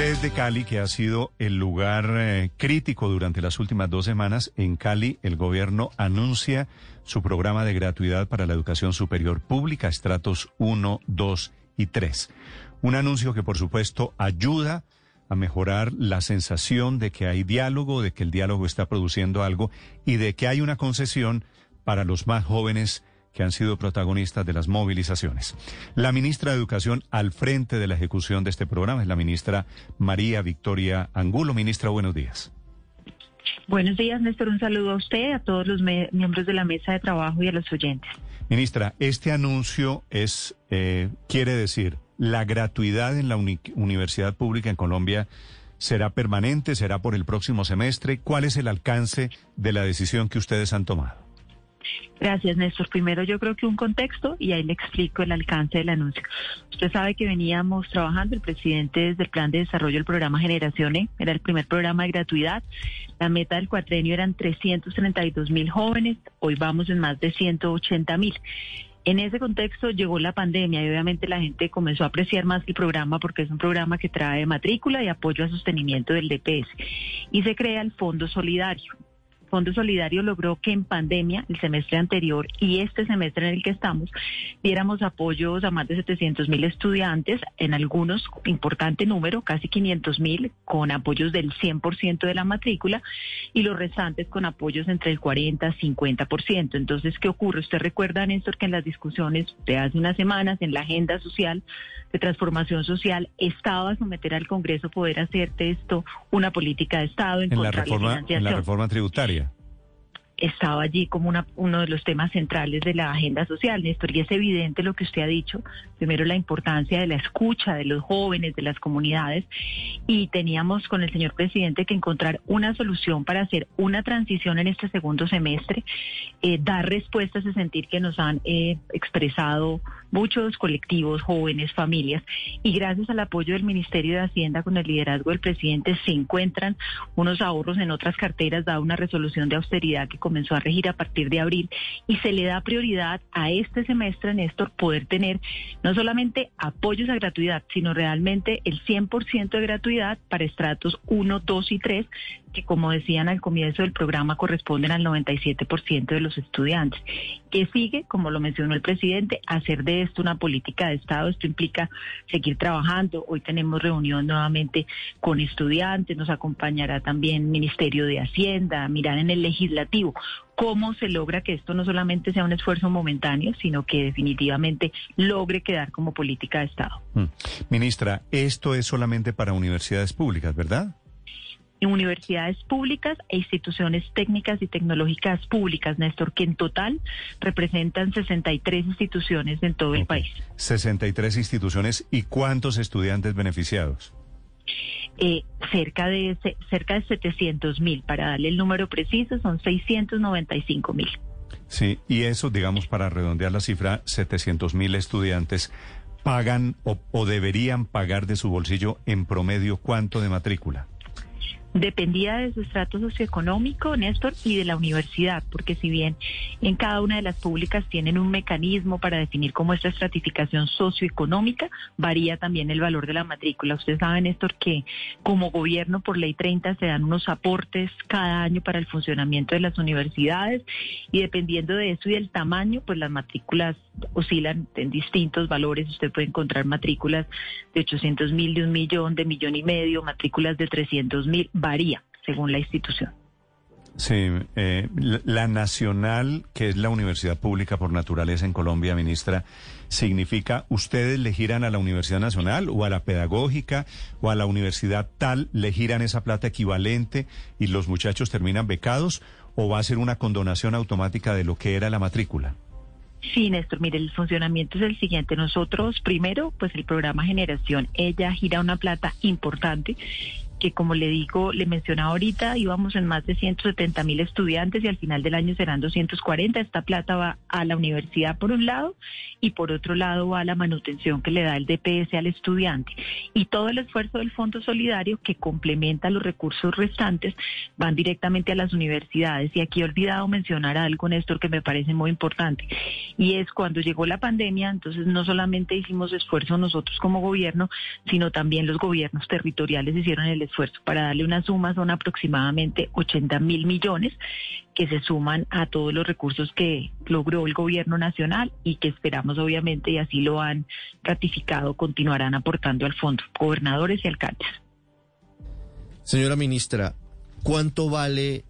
Desde Cali, que ha sido el lugar eh, crítico durante las últimas dos semanas, en Cali el gobierno anuncia su programa de gratuidad para la educación superior pública, estratos 1, 2 y 3. Un anuncio que por supuesto ayuda a mejorar la sensación de que hay diálogo, de que el diálogo está produciendo algo y de que hay una concesión para los más jóvenes que han sido protagonistas de las movilizaciones. La ministra de Educación al frente de la ejecución de este programa es la ministra María Victoria Angulo. Ministra, buenos días. Buenos días, Néstor. Un saludo a usted, a todos los miembros de la mesa de trabajo y a los oyentes. Ministra, este anuncio es, eh, quiere decir, la gratuidad en la universidad pública en Colombia será permanente, será por el próximo semestre. ¿Cuál es el alcance de la decisión que ustedes han tomado? Gracias, Néstor. Primero yo creo que un contexto y ahí le explico el alcance del anuncio. Usted sabe que veníamos trabajando, el presidente desde el plan de desarrollo del programa Generaciones, era el primer programa de gratuidad. La meta del cuatrenio eran 332 mil jóvenes, hoy vamos en más de 180 mil. En ese contexto llegó la pandemia y obviamente la gente comenzó a apreciar más el programa porque es un programa que trae matrícula y apoyo a sostenimiento del DPS. Y se crea el Fondo Solidario. Fondo Solidario logró que en pandemia, el semestre anterior y este semestre en el que estamos, diéramos apoyos a más de 700 mil estudiantes, en algunos importante número, casi 500 mil, con apoyos del 100% de la matrícula y los restantes con apoyos entre el 40 y 50%. Entonces, ¿qué ocurre? Usted recuerda, Néstor, que en las discusiones de hace unas semanas, en la agenda social de transformación social, estaba a someter al Congreso poder hacer de esto una política de Estado en, la reforma, en la reforma tributaria estaba allí como una, uno de los temas centrales de la agenda social, Néstor, y es evidente lo que usted ha dicho, primero la importancia de la escucha de los jóvenes, de las comunidades, y teníamos con el señor presidente que encontrar una solución para hacer una transición en este segundo semestre, eh, dar respuestas a sentir que nos han eh, expresado muchos colectivos, jóvenes, familias, y gracias al apoyo del Ministerio de Hacienda con el liderazgo del presidente se encuentran unos ahorros en otras carteras, da una resolución de austeridad que comenzó a regir a partir de abril y se le da prioridad a este semestre, Néstor, poder tener no solamente apoyos a gratuidad, sino realmente el 100% de gratuidad para estratos 1, 2 y 3, que como decían al comienzo del programa corresponden al 97% de los estudiantes. Que sigue, como lo mencionó el presidente, hacer de esto una política de Estado. Esto implica seguir trabajando. Hoy tenemos reunión nuevamente con estudiantes, nos acompañará también Ministerio de Hacienda, mirar en el legislativo cómo se logra que esto no solamente sea un esfuerzo momentáneo, sino que definitivamente logre quedar como política de Estado. Mm. Ministra, esto es solamente para universidades públicas, ¿verdad? Universidades públicas e instituciones técnicas y tecnológicas públicas, Néstor, que en total representan 63 instituciones en todo el país. 63 instituciones y cuántos estudiantes beneficiados. Eh, cerca de cerca de 700 mil, para darle el número preciso, son 695 mil. Sí, y eso, digamos, para redondear la cifra, 700 mil estudiantes pagan o deberían pagar de su bolsillo en promedio cuánto de matrícula dependía de su estrato socioeconómico, Néstor, y de la universidad, porque si bien en cada una de las públicas tienen un mecanismo para definir cómo esta estratificación socioeconómica, varía también el valor de la matrícula. Usted sabe, Néstor, que como gobierno por ley 30 se dan unos aportes cada año para el funcionamiento de las universidades y dependiendo de eso y del tamaño, pues las matrículas oscilan en distintos valores. Usted puede encontrar matrículas de 800 mil, de un millón, de millón y medio, matrículas de 300 mil varía según la institución. Sí, eh, la, nacional, que es la universidad pública por naturaleza en Colombia, ministra, significa ustedes le giran a la Universidad Nacional o a la pedagógica o a la universidad tal, le giran esa plata equivalente y los muchachos terminan becados o va a ser una condonación automática de lo que era la matrícula. Sí, Néstor, mire, el funcionamiento es el siguiente. Nosotros, primero, pues el programa Generación, ella gira una plata importante que como le digo, le mencionaba ahorita, íbamos en más de 170 mil estudiantes y al final del año serán 240. Esta plata va a la universidad por un lado y por otro lado va a la manutención que le da el DPS al estudiante. Y todo el esfuerzo del Fondo Solidario que complementa los recursos restantes van directamente a las universidades. Y aquí he olvidado mencionar algo, Néstor, que me parece muy importante. Y es cuando llegó la pandemia, entonces no solamente hicimos esfuerzo nosotros como gobierno, sino también los gobiernos territoriales hicieron el esfuerzo. Para darle una suma son aproximadamente 80 mil millones que se suman a todos los recursos que logró el gobierno nacional y que esperamos obviamente, y así lo han ratificado, continuarán aportando al fondo, gobernadores y alcaldes. Señora ministra, ¿cuánto vale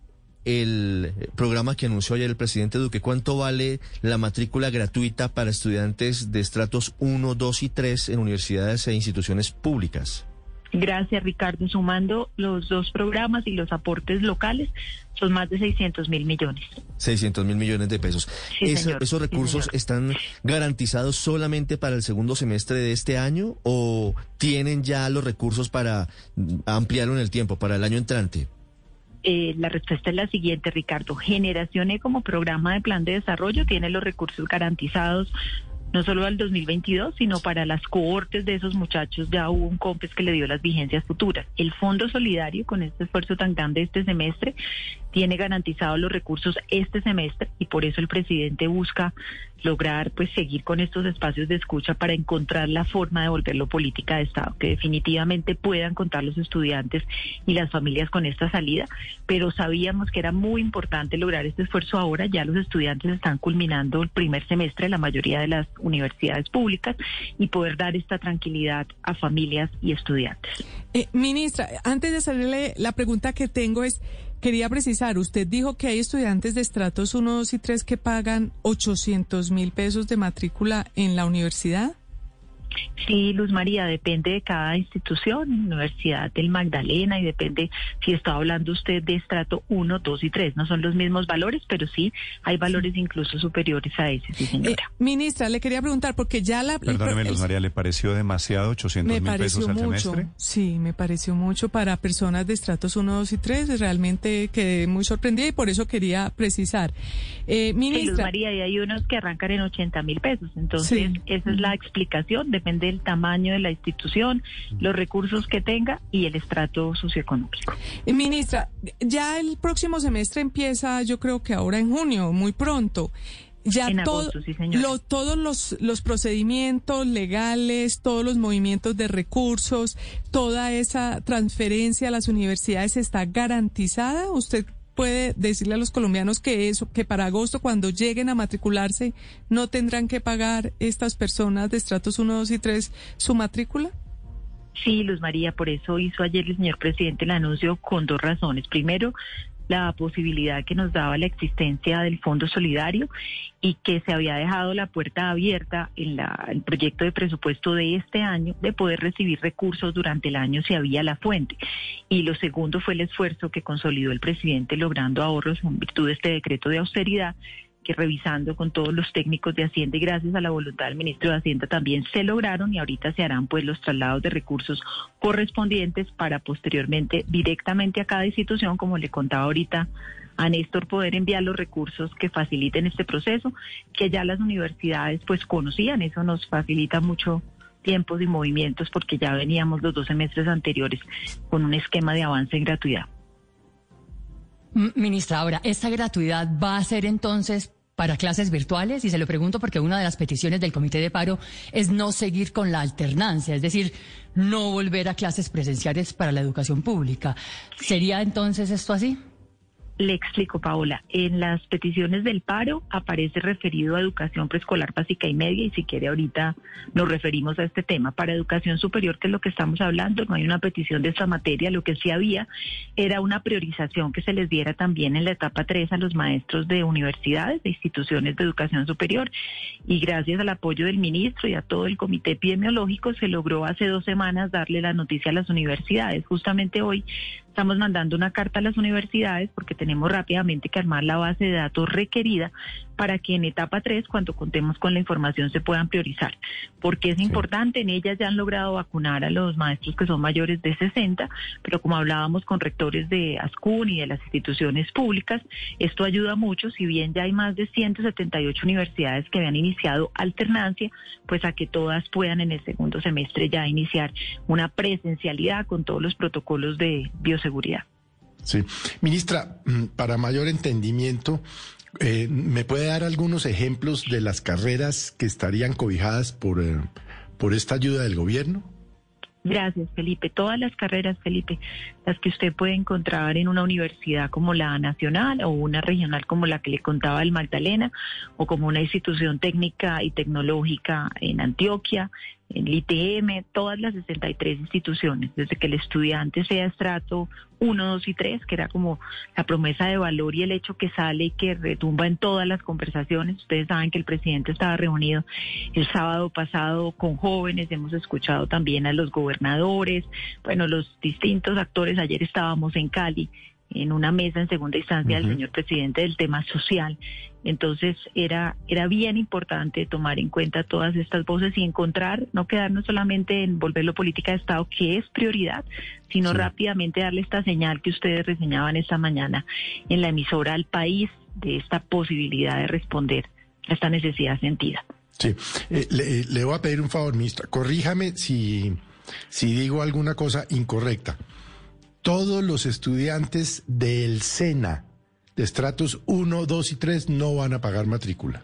el programa que anunció ayer el presidente Duque? ¿Cuánto vale la matrícula gratuita para estudiantes de estratos 1, 2 y 3 en universidades e instituciones públicas? Gracias, Ricardo. Sumando los dos programas y los aportes locales, son más de 600 mil millones. 600 mil millones de pesos. ¿Esos recursos están garantizados solamente para el segundo semestre de este año o tienen ya los recursos para ampliarlo en el tiempo, para el año entrante? Eh, la respuesta es la siguiente, Ricardo. Generación E como programa de plan de desarrollo tiene los recursos garantizados no solo al 2022, sino para las cohortes de esos muchachos ya hubo un COMPES que le dio las vigencias futuras. El Fondo Solidario, con este esfuerzo tan grande este semestre, tiene garantizados los recursos este semestre y por eso el presidente busca lograr pues seguir con estos espacios de escucha para encontrar la forma de volverlo política de Estado, que definitivamente puedan contar los estudiantes y las familias con esta salida, pero sabíamos que era muy importante lograr este esfuerzo ahora, ya los estudiantes están culminando el primer semestre de la mayoría de las universidades públicas y poder dar esta tranquilidad a familias y estudiantes. Eh, ministra, antes de hacerle la pregunta que tengo es Quería precisar, usted dijo que hay estudiantes de estratos 1, 2 y 3 que pagan 800 mil pesos de matrícula en la universidad. Sí, Luz María, depende de cada institución, Universidad del Magdalena, y depende si está hablando usted de estrato 1, 2 y 3. No son los mismos valores, pero sí hay valores incluso superiores a ese, sí, señora. Eh, ministra, le quería preguntar, porque ya la... Perdóneme, Luz María, ¿le pareció demasiado 800 mil pesos al mucho, semestre? Sí, me pareció mucho para personas de estratos 1, 2 y 3. Realmente quedé muy sorprendida y por eso quería precisar. Eh, ministra... Luz María, y hay unos que arrancan en 80 mil pesos. Entonces, esa es la explicación. Depende del tamaño de la institución, los recursos que tenga y el estrato socioeconómico. Eh, ministra, ya el próximo semestre empieza, yo creo que ahora en junio, muy pronto. Ya todos los, los procedimientos legales, todos los movimientos de recursos, toda esa transferencia a las universidades está garantizada. ¿Usted puede decirle a los colombianos que eso, que para agosto cuando lleguen a matricularse no tendrán que pagar estas personas de estratos 1, 2 y 3 su matrícula? Sí, Luz María, por eso hizo ayer el señor presidente el anuncio con dos razones. Primero, la posibilidad que nos daba la existencia del Fondo Solidario y que se había dejado la puerta abierta en el proyecto de presupuesto de este año de poder recibir recursos durante el año si había la fuente. Y lo segundo fue el esfuerzo que consolidó el presidente logrando ahorros en virtud de este decreto de austeridad que revisando con todos los técnicos de Hacienda y gracias a la voluntad del ministro de Hacienda también se lograron y ahorita se harán pues los traslados de recursos correspondientes para posteriormente directamente a cada institución, como le contaba ahorita a Néstor, poder enviar los recursos que faciliten este proceso, que ya las universidades pues conocían, eso nos facilita mucho tiempos y movimientos porque ya veníamos los dos semestres anteriores con un esquema de avance en gratuidad. Ministra, ahora, ¿esta gratuidad va a ser entonces para clases virtuales? Y se lo pregunto porque una de las peticiones del Comité de Paro es no seguir con la alternancia, es decir, no volver a clases presenciales para la educación pública. ¿Sería entonces esto así? Le explico, Paola. En las peticiones del paro aparece referido a educación preescolar básica y media y si quiere ahorita nos referimos a este tema. Para educación superior, que es lo que estamos hablando, no hay una petición de esta materia. Lo que sí había era una priorización que se les diera también en la etapa 3 a los maestros de universidades, de instituciones de educación superior. Y gracias al apoyo del ministro y a todo el comité epidemiológico se logró hace dos semanas darle la noticia a las universidades. Justamente hoy Estamos mandando una carta a las universidades porque tenemos rápidamente que armar la base de datos requerida para que en etapa 3, cuando contemos con la información, se puedan priorizar. Porque es importante, en ellas ya han logrado vacunar a los maestros que son mayores de 60, pero como hablábamos con rectores de ASCUN y de las instituciones públicas, esto ayuda mucho, si bien ya hay más de 178 universidades que habían iniciado alternancia, pues a que todas puedan en el segundo semestre ya iniciar una presencialidad con todos los protocolos de bioseguridad. Sí. Ministra, mm, para mayor entendimiento, eh, ¿me puede dar algunos ejemplos de las carreras que estarían cobijadas por, eh, por esta ayuda del gobierno? Gracias, Felipe. Todas las carreras, Felipe, las que usted puede encontrar en una universidad como la nacional o una regional como la que le contaba el Magdalena o como una institución técnica y tecnológica en Antioquia, el ITM, todas las 63 instituciones, desde que el estudiante sea estrato 1, 2 y 3, que era como la promesa de valor y el hecho que sale y que retumba en todas las conversaciones. Ustedes saben que el presidente estaba reunido el sábado pasado con jóvenes, hemos escuchado también a los gobernadores, bueno, los distintos actores. Ayer estábamos en Cali en una mesa en segunda instancia del señor presidente del tema social. Entonces era, era bien importante tomar en cuenta todas estas voces y encontrar, no quedarnos solamente en volverlo política de Estado, que es prioridad, sino rápidamente darle esta señal que ustedes reseñaban esta mañana en la emisora al país de esta posibilidad de responder a esta necesidad sentida. Sí, eh, le, le, voy a pedir un favor, ministra, corríjame si, si digo alguna cosa incorrecta. Todos los estudiantes del SENA estratos 1, 2 y 3 no van a pagar matrícula.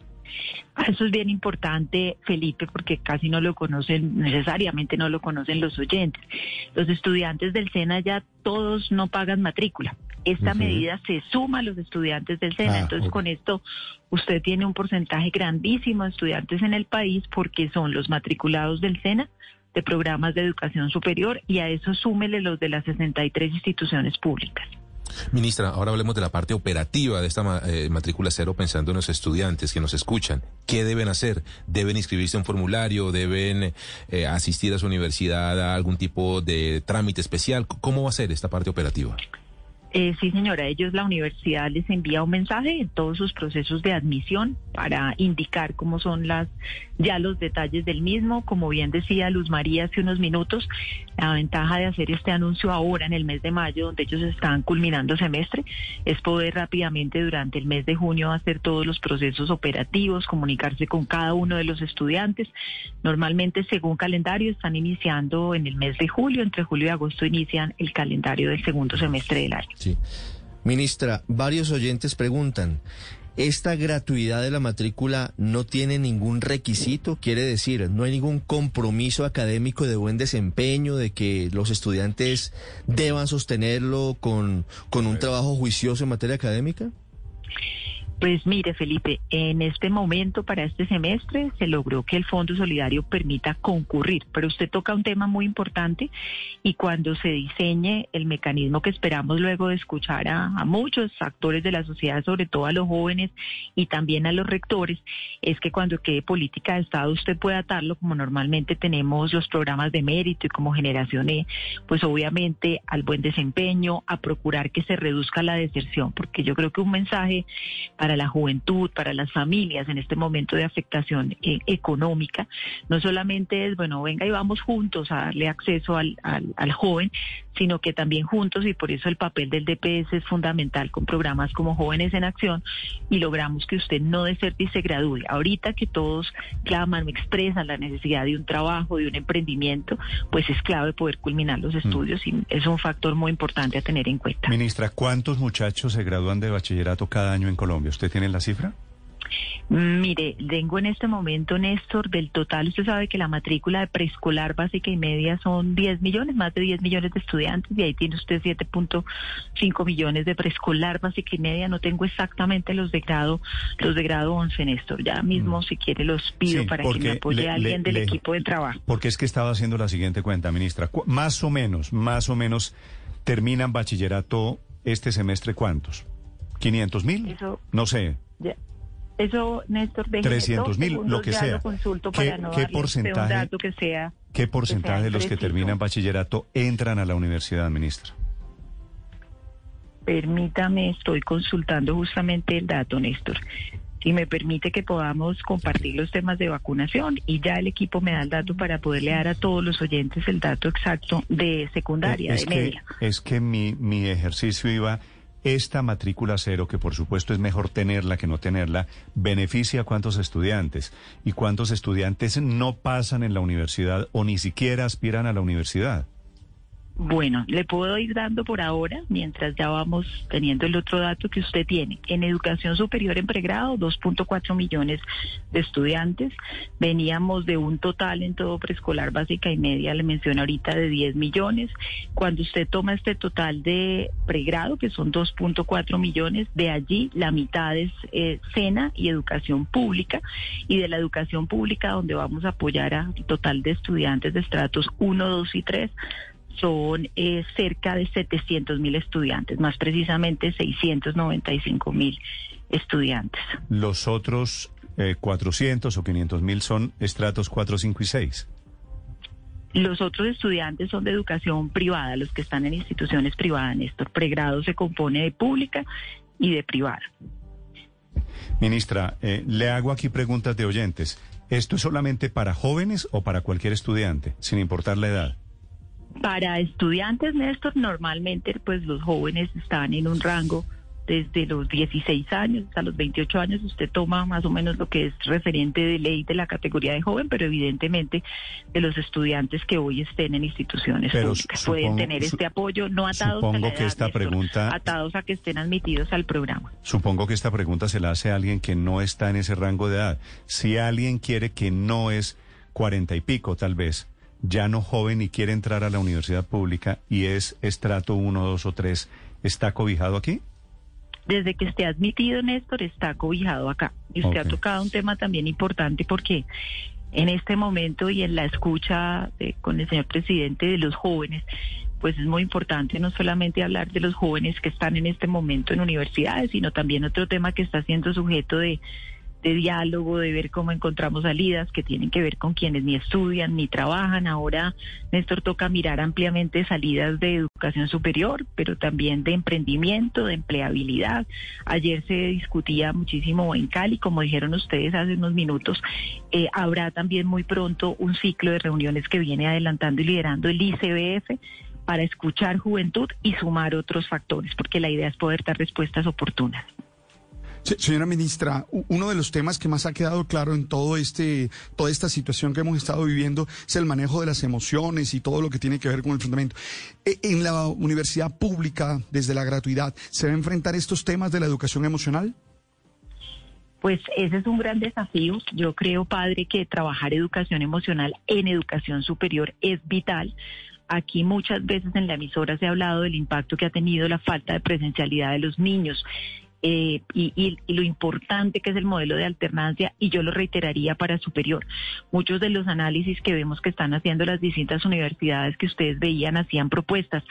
Eso es bien importante, Felipe, porque casi no lo conocen, necesariamente no lo conocen los oyentes. Los estudiantes del SENA ya todos no pagan matrícula. Esta medida se suma a los estudiantes del SENA. Ah, Entonces, con esto, usted tiene un porcentaje grandísimo de estudiantes en el país porque son los matriculados del SENA, de programas de educación superior y a eso súmele los de las 63 instituciones públicas. Ministra, ahora hablemos de la parte operativa de esta eh, matrícula cero pensando en los estudiantes que nos escuchan. ¿Qué deben hacer? ¿Deben inscribirse en un formulario? ¿Deben eh, asistir a su universidad a algún tipo de trámite especial? ¿Cómo va a ser esta parte operativa? Eh, sí, señora, ellos, la universidad les envía un mensaje en todos sus procesos de admisión para indicar cómo son las ya los detalles del mismo. Como bien decía Luz María hace unos minutos, la ventaja de hacer este anuncio ahora en el mes de mayo, donde ellos están culminando semestre, es poder rápidamente durante el mes de junio hacer todos los procesos operativos, comunicarse con cada uno de los estudiantes. Normalmente, según calendario, están iniciando en el mes de julio, entre julio y agosto inician el calendario del segundo semestre del año. Ministra, varios oyentes preguntan, ¿esta gratuidad de la matrícula no tiene ningún requisito? Quiere decir, ¿no hay ningún compromiso académico de buen desempeño, de que los estudiantes deban sostenerlo con, con un trabajo juicioso en materia académica? Pues mire, Felipe, en este momento para este semestre se logró que el Fondo Solidario permita concurrir, pero usted toca un tema muy importante y cuando se diseñe el mecanismo que esperamos luego de escuchar a, muchos actores de la sociedad, sobre todo a los jóvenes y también a los rectores, es que cuando quede política de Estado usted pueda atarlo como normalmente tenemos los programas de mérito y como generación E, pues obviamente al buen desempeño, a procurar que se reduzca la deserción, porque yo creo que un mensaje para la juventud, para las familias en este momento de afectación eh, económica, no solamente es, bueno, venga y vamos juntos a darle acceso al, al, joven, sino que también juntos, y por eso el papel del DPS es fundamental con programas como Jóvenes en Acción, y logramos que usted no deserte y se gradúe. Ahorita que todos claman, expresan la necesidad de un trabajo, de un emprendimiento, pues es clave poder culminar los mm. estudios y es un factor muy importante a tener en cuenta. Ministra, ¿cuántos muchachos se gradúan de bachillerato cada año en Colombia? ¿Usted tiene la cifra? Mire, tengo en este momento, Néstor, del total, usted sabe que la matrícula de preescolar básica y media son 10 millones, más de 10 millones de estudiantes, y ahí tiene usted 7.5 millones de preescolar básica y media. No tengo exactamente los de grado, los de grado 11, Néstor. Ya mismo, mm. si quiere, los pido para que me apoye alguien del equipo de trabajo. Porque es que estaba haciendo la siguiente cuenta, ministra. Más o menos, más o menos, terminan bachillerato este semestre, ¿cuántos? ¿500 mil? No sé. Eso, Néstor, 300 mil, lo que sea. ¿Qué, porcentaje, que sea, ¿Qué porcentaje de los que terminan bachillerato entran a la universidad, ministra? Permítame, estoy consultando justamente el dato, Néstor. y me permite que podamos compartir los temas de vacunación y ya el equipo me da el dato para poderle dar a todos los oyentes el dato exacto de secundaria, de media. es que mi, mi ejercicio iba esta matrícula cero, que por supuesto es mejor tenerla que no tenerla, beneficia a cuántos estudiantes y cuántos estudiantes no pasan en la universidad o ni siquiera aspiran a la universidad. Bueno, le puedo ir dando por ahora, mientras ya vamos teniendo el otro dato que usted tiene. En educación superior en pregrado, 2.4 millones de estudiantes. Veníamos de un total en todo preescolar básica y media, le menciono ahorita, de 10 millones. Cuando usted toma este total de pregrado, que son 2.4 millones, de allí la mitad es eh, SENA y educación pública. Y de la educación pública, donde vamos a apoyar al total de estudiantes de estratos 1, 2 y 3, son eh, cerca de 700 mil estudiantes, más precisamente 695 mil estudiantes. Los otros 400 eh, o 500 mil son estratos 4, 5 y 6. Los otros estudiantes son de educación privada, los que están en instituciones privadas. Néstor, pregrado se compone de pública y de privada. Ministra, eh, le hago aquí preguntas de oyentes. ¿Esto es solamente para jóvenes o para cualquier estudiante, sin importar la edad? Para estudiantes, Néstor, normalmente pues los jóvenes están en un rango desde los 16 años hasta los 28 años. Usted toma más o menos lo que es referente de ley de la categoría de joven, pero evidentemente de los estudiantes que hoy estén en instituciones públicas pueden tener este apoyo no atados a la edad, que esta pregunta, atados a que estén admitidos al programa. Supongo que esta pregunta se la hace a alguien que no está en ese rango de edad. Si alguien quiere que no es cuarenta y pico, tal vez ya no joven y quiere entrar a la universidad pública y es estrato 1, 2 o 3, ¿está cobijado aquí? Desde que esté admitido, Néstor, está cobijado acá. Y usted ha tocado un tema también importante porque en este momento y en la escucha con el señor presidente de los jóvenes, pues es muy importante no solamente hablar de los jóvenes que están en este momento en universidades, sino también otro tema que está siendo sujeto de de diálogo, de ver cómo encontramos salidas que tienen que ver con quienes ni estudian ni trabajan. Ahora, Néstor, toca mirar ampliamente salidas de educación superior, pero también de emprendimiento, de empleabilidad. Ayer se discutía muchísimo en Cali, como dijeron ustedes hace unos minutos, eh, habrá también muy pronto un ciclo de reuniones que viene adelantando y liderando el ICBF para escuchar juventud y sumar otros factores, porque la idea es poder dar respuestas oportunas. Señora ministra, uno de los temas que más ha quedado claro en todo este, toda esta situación que hemos estado viviendo es el manejo de las emociones y todo lo que tiene que ver con el fundamento. E, en la universidad pública, desde la gratuidad, ¿se va a enfrentar estos temas de la educación emocional? Pues ese es un gran desafío. Yo creo, padre, que trabajar educación emocional en educación superior es vital. Aquí muchas veces en la emisora se ha hablado del impacto que ha tenido la falta de presencialidad de los niños eh, y, lo importante que es el modelo de alternancia y yo lo reiteraría para superior. Muchos de los análisis que vemos que están haciendo las distintas universidades que ustedes veían hacían propuestas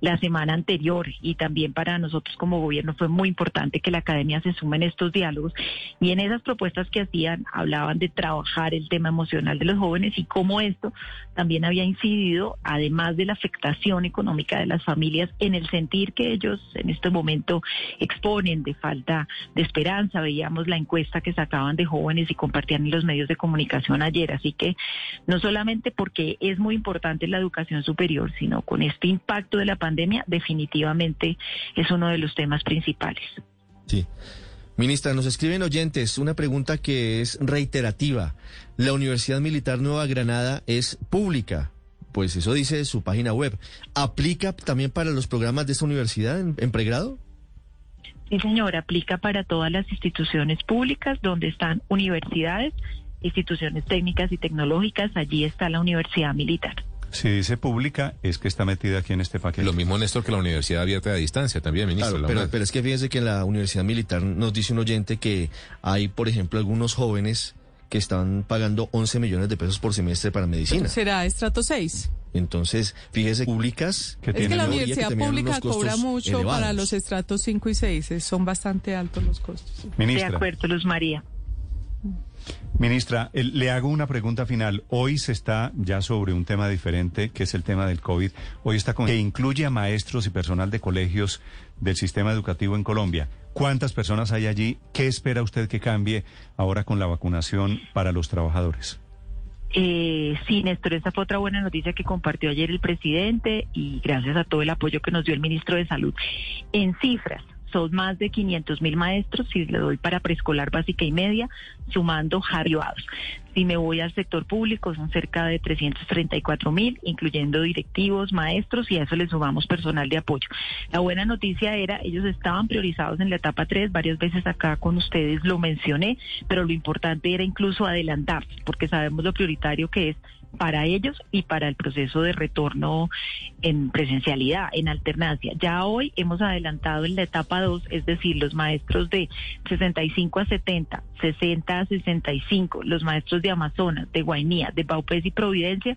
la semana anterior y también para nosotros como gobierno fue muy importante que la academia se sume en estos diálogos y en esas propuestas que hacían hablaban de trabajar el tema emocional de los jóvenes y cómo esto también había incidido, además de la afectación económica de las familias, en el sentir que ellos en este momento exponen de falta de esperanza. Veíamos la encuesta que sacaban de jóvenes y compartían en los medios de comunicación ayer. Así que no solamente porque es muy importante la educación superior, sino con este impacto de la pandemia, definitivamente es uno de los temas principales. Sí. Ministra, nos escriben oyentes una pregunta que es reiterativa. La Universidad Militar Nueva Granada es pública. Pues eso dice su página web. ¿Aplica también para los programas de esta universidad en pregrado? Sí, señor, aplica para todas las instituciones públicas donde están universidades, instituciones técnicas y tecnológicas. Allí está la Universidad Militar. Si dice pública, es que está metida aquí en este paquete. Lo mismo, Néstor, que la universidad abierta a distancia también, ministro. pero, pero, es que fíjense que en la Universidad Militar nos dice un oyente que hay, por ejemplo, algunos jóvenes que están pagando 11 millones de pesos por semestre para medicina. ¿Será estrato 6? Entonces, fíjese, públicas... Que es que la universidad pública cobra mucho para los estratos 5 y 6, son bastante altos los costos. De acuerdo, Luz María. Ministra, le hago una pregunta final. Hoy se está ya sobre un tema diferente, que es el tema del COVID. Hoy está con que incluye a maestros y personal de colegios del sistema educativo en Colombia. ¿Cuántas personas hay allí? ¿Qué espera usted que cambie ahora con la vacunación para los trabajadores? Eh, sí, Néstor, esa fue otra buena noticia que compartió ayer el presidente y gracias a todo el apoyo que nos dio el ministro de Salud. En cifras, son más de 500 mil maestros, si le doy para preescolar básica y media, sumando jarioados. Si me voy al sector público, son cerca de 334 mil, incluyendo directivos, maestros, y a eso le sumamos personal de apoyo. La buena noticia era, ellos estaban priorizados en la etapa 3, varias veces acá con ustedes lo mencioné, pero lo importante era incluso adelantarse, porque sabemos lo prioritario que es para ellos y para el proceso de retorno en presencialidad, en alternancia. Ya hoy hemos adelantado en la etapa 2, es decir, los maestros de 65 a 70, 60 a 65, los maestros de Amazonas, de Guainía, de Baupés y Providencia,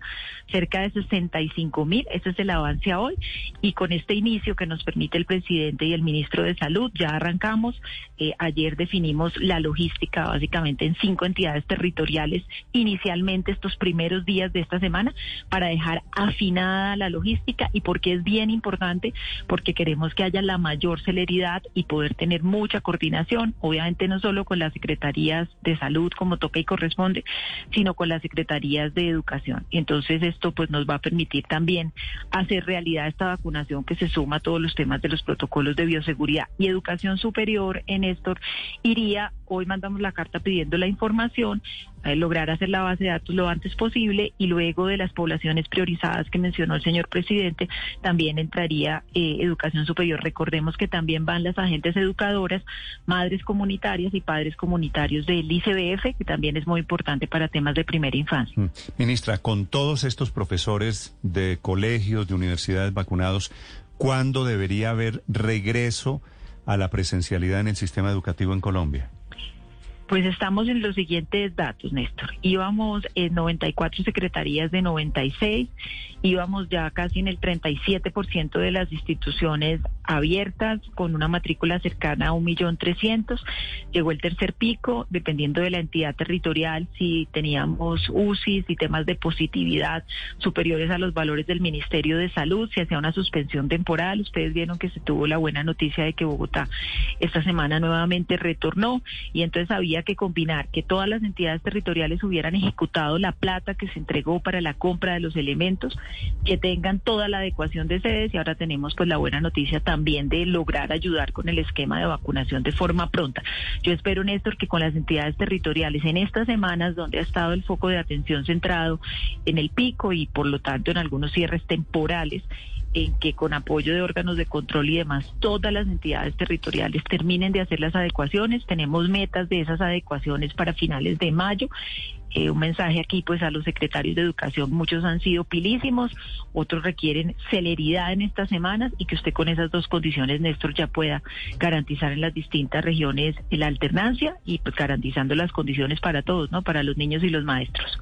cerca de 65 mil. Ese es el avance hoy. Y con este inicio que nos permite el presidente y el ministro de Salud, ya arrancamos. Eh, ayer definimos la logística básicamente en cinco entidades territoriales. Inicialmente estos primeros días de esta semana para dejar afinada la logística y porque es bien importante, porque queremos que haya la mayor celeridad y poder tener mucha coordinación, obviamente no solo con las secretarías de salud como toca y corresponde, sino con las secretarías de educación. Entonces esto pues nos va a permitir también hacer realidad esta vacunación que se suma a todos los temas de los protocolos de bioseguridad y educación superior en esto iría hoy mandamos la carta pidiendo la información, eh, lograr hacer la base de datos lo antes posible y luego de las poblaciones priorizadas que mencionó el señor presidente, también entraría eh, educación superior. Recordemos que también van las agentes educadoras, madres comunitarias y padres comunitarios del ICBF, que también es muy importante para temas de primera infancia. Mm. Ministra, con todos estos profesores de colegios, de universidades vacunados, ¿cuándo debería haber regreso a la presencialidad en el sistema educativo en Colombia? Pues estamos en los siguientes datos, Néstor. Íbamos en 94 secretarías de 96, íbamos ya casi en el 37% de las instituciones abiertas con una matrícula cercana a 1.300.000. Llegó el tercer pico, dependiendo de la entidad territorial, si teníamos UCIs y temas de positividad superiores a los valores del Ministerio de Salud, si hacía una suspensión temporal. Ustedes vieron que se tuvo la buena noticia de que Bogotá esta semana nuevamente retornó y entonces había que combinar que todas las entidades territoriales hubieran ejecutado la plata que se entregó para la compra de los elementos, que tengan toda la adecuación de sedes y ahora tenemos pues la buena noticia también de lograr ayudar con el esquema de vacunación de forma pronta. Yo espero, Néstor, que con las entidades territoriales en estas semanas donde ha estado el foco de atención centrado en el pico y por lo tanto en algunos cierres temporales, en que con apoyo de órganos de control y demás, todas las entidades territoriales terminen de hacer las adecuaciones. Tenemos metas de esas adecuaciones para finales de mayo eh, un mensaje aquí pues a los secretarios de educación, muchos han sido pilísimos, otros requieren celeridad en estas semanas y que usted con esas dos condiciones, Néstor, ya pueda garantizar en las distintas regiones la alternancia y pues garantizando las condiciones para todos, ¿no? Para los niños y los maestros.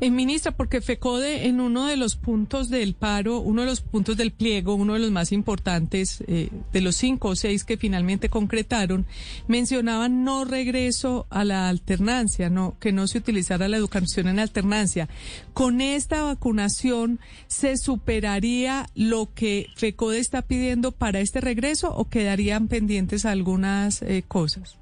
Eh, ministra, porque FECODE en uno de los puntos del paro, uno de los puntos del pliego, uno de los más importantes eh, de los cinco o seis que finalmente concretaron, mencionaban no regreso a la alternancia, no que no se utilizara la educación en alternancia. ¿Con esta vacunación se superaría lo que FECODE está pidiendo para este regreso o quedarían pendientes algunas eh, cosas?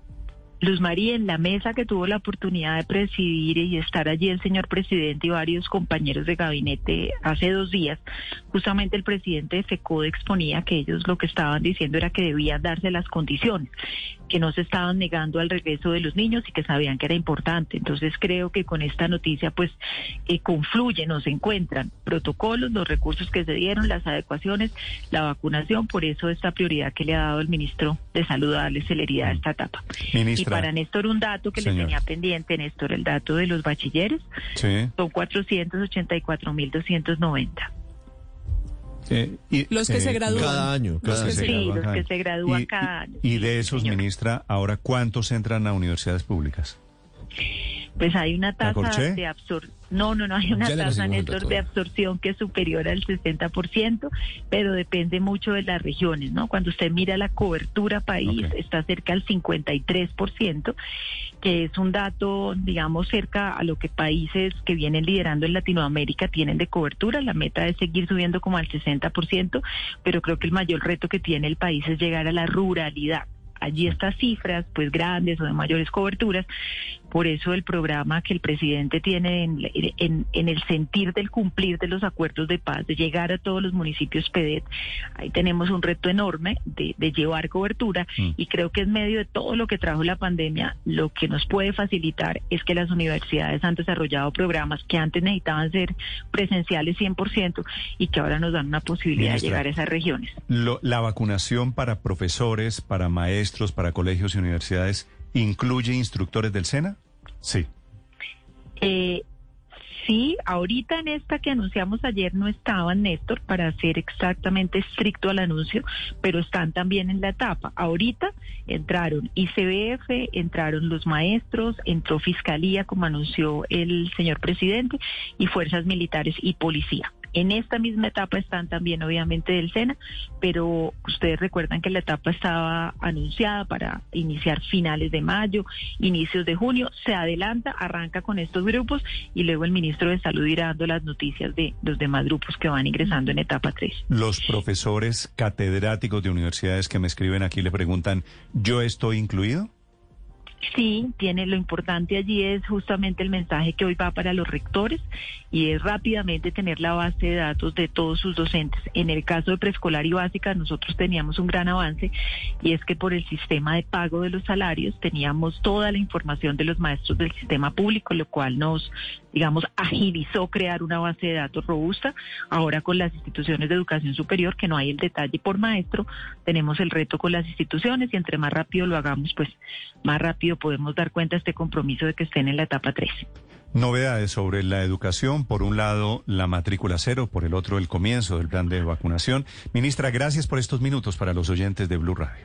Luz María, en la mesa que tuvo la oportunidad de presidir y estar allí el señor presidente y varios compañeros de gabinete hace dos días, justamente el presidente de FECODE exponía que ellos lo que estaban diciendo era que debían darse las condiciones, que no se estaban negando al regreso de los niños y que sabían que era importante. Entonces creo que con esta noticia pues eh, confluyen o se encuentran protocolos, los recursos que se dieron, las adecuaciones, la vacunación, por eso esta prioridad que le ha dado el ministro de Salud a darle celeridad a esta etapa para Néstor un dato que le tenía pendiente, Néstor, el dato de los bachilleres. Sí. Son 484.290. Eh, y, los que se eh, gradúan. Cada año. Cada los que, sí, los que se gradúan cada año. Y de esos, ministra, ahora, ¿cuántos entran a universidades públicas? Pues hay una tasa de absorción. No, no, no, hay una tasa, Néstor, de absorción que es superior al 60%, pero depende mucho de las regiones, ¿no? Cuando usted mira la cobertura país, está cerca al 53%, que es un dato, digamos, cerca a lo que países que vienen liderando en Latinoamérica tienen de cobertura. La meta es seguir subiendo como al 60%, pero creo que el mayor reto que tiene el país es llegar a la ruralidad allí estas cifras, pues grandes o de mayores coberturas, por eso el programa que el presidente tiene en, el sentir del cumplir de los acuerdos de paz, de llegar a todos los municipios PEDET, ahí tenemos un reto enorme de, llevar cobertura mm. y creo que en medio de todo lo que trajo la pandemia, lo que nos puede facilitar es que las universidades han desarrollado programas que antes necesitaban ser presenciales 100% y que ahora nos dan una posibilidad de llegar a esas regiones. la vacunación para profesores, para maestros, para colegios y universidades ¿Incluye instructores del SENA? Sí. Eh, sí, ahorita en esta que anunciamos ayer no estaban, Néstor, para ser exactamente estricto al anuncio, pero están también en la etapa. Ahorita entraron ICBF, entraron los maestros, entró Fiscalía, como anunció el señor presidente, y fuerzas militares y policía. En esta misma etapa están también obviamente del SENA, pero ustedes recuerdan que la etapa estaba anunciada para iniciar finales de mayo, inicios de junio, se adelanta, arranca con estos grupos y luego el ministro de Salud irá dando las noticias de los demás grupos que van ingresando en etapa 3. Los profesores catedráticos de universidades que me escriben aquí le preguntan, ¿yo estoy incluido? Sí, tiene lo importante allí es justamente el mensaje que hoy va para los rectores y es rápidamente tener la base de datos de todos sus docentes. En el caso de preescolar y básica nosotros teníamos un gran avance y es que por el sistema de pago de los salarios teníamos toda la información de los maestros del sistema público, lo cual nos, digamos, agilizó crear una base de datos robusta. Ahora con las instituciones de educación superior, que no hay el detalle por maestro, tenemos el reto con las instituciones y entre más rápido lo hagamos, pues más rápido podemos dar cuenta de este compromiso de que estén en la etapa 3. Novedades sobre la educación, por un lado la matrícula cero, por el otro el comienzo del plan de vacunación. Ministra, gracias por estos minutos para los oyentes de Blue Radio.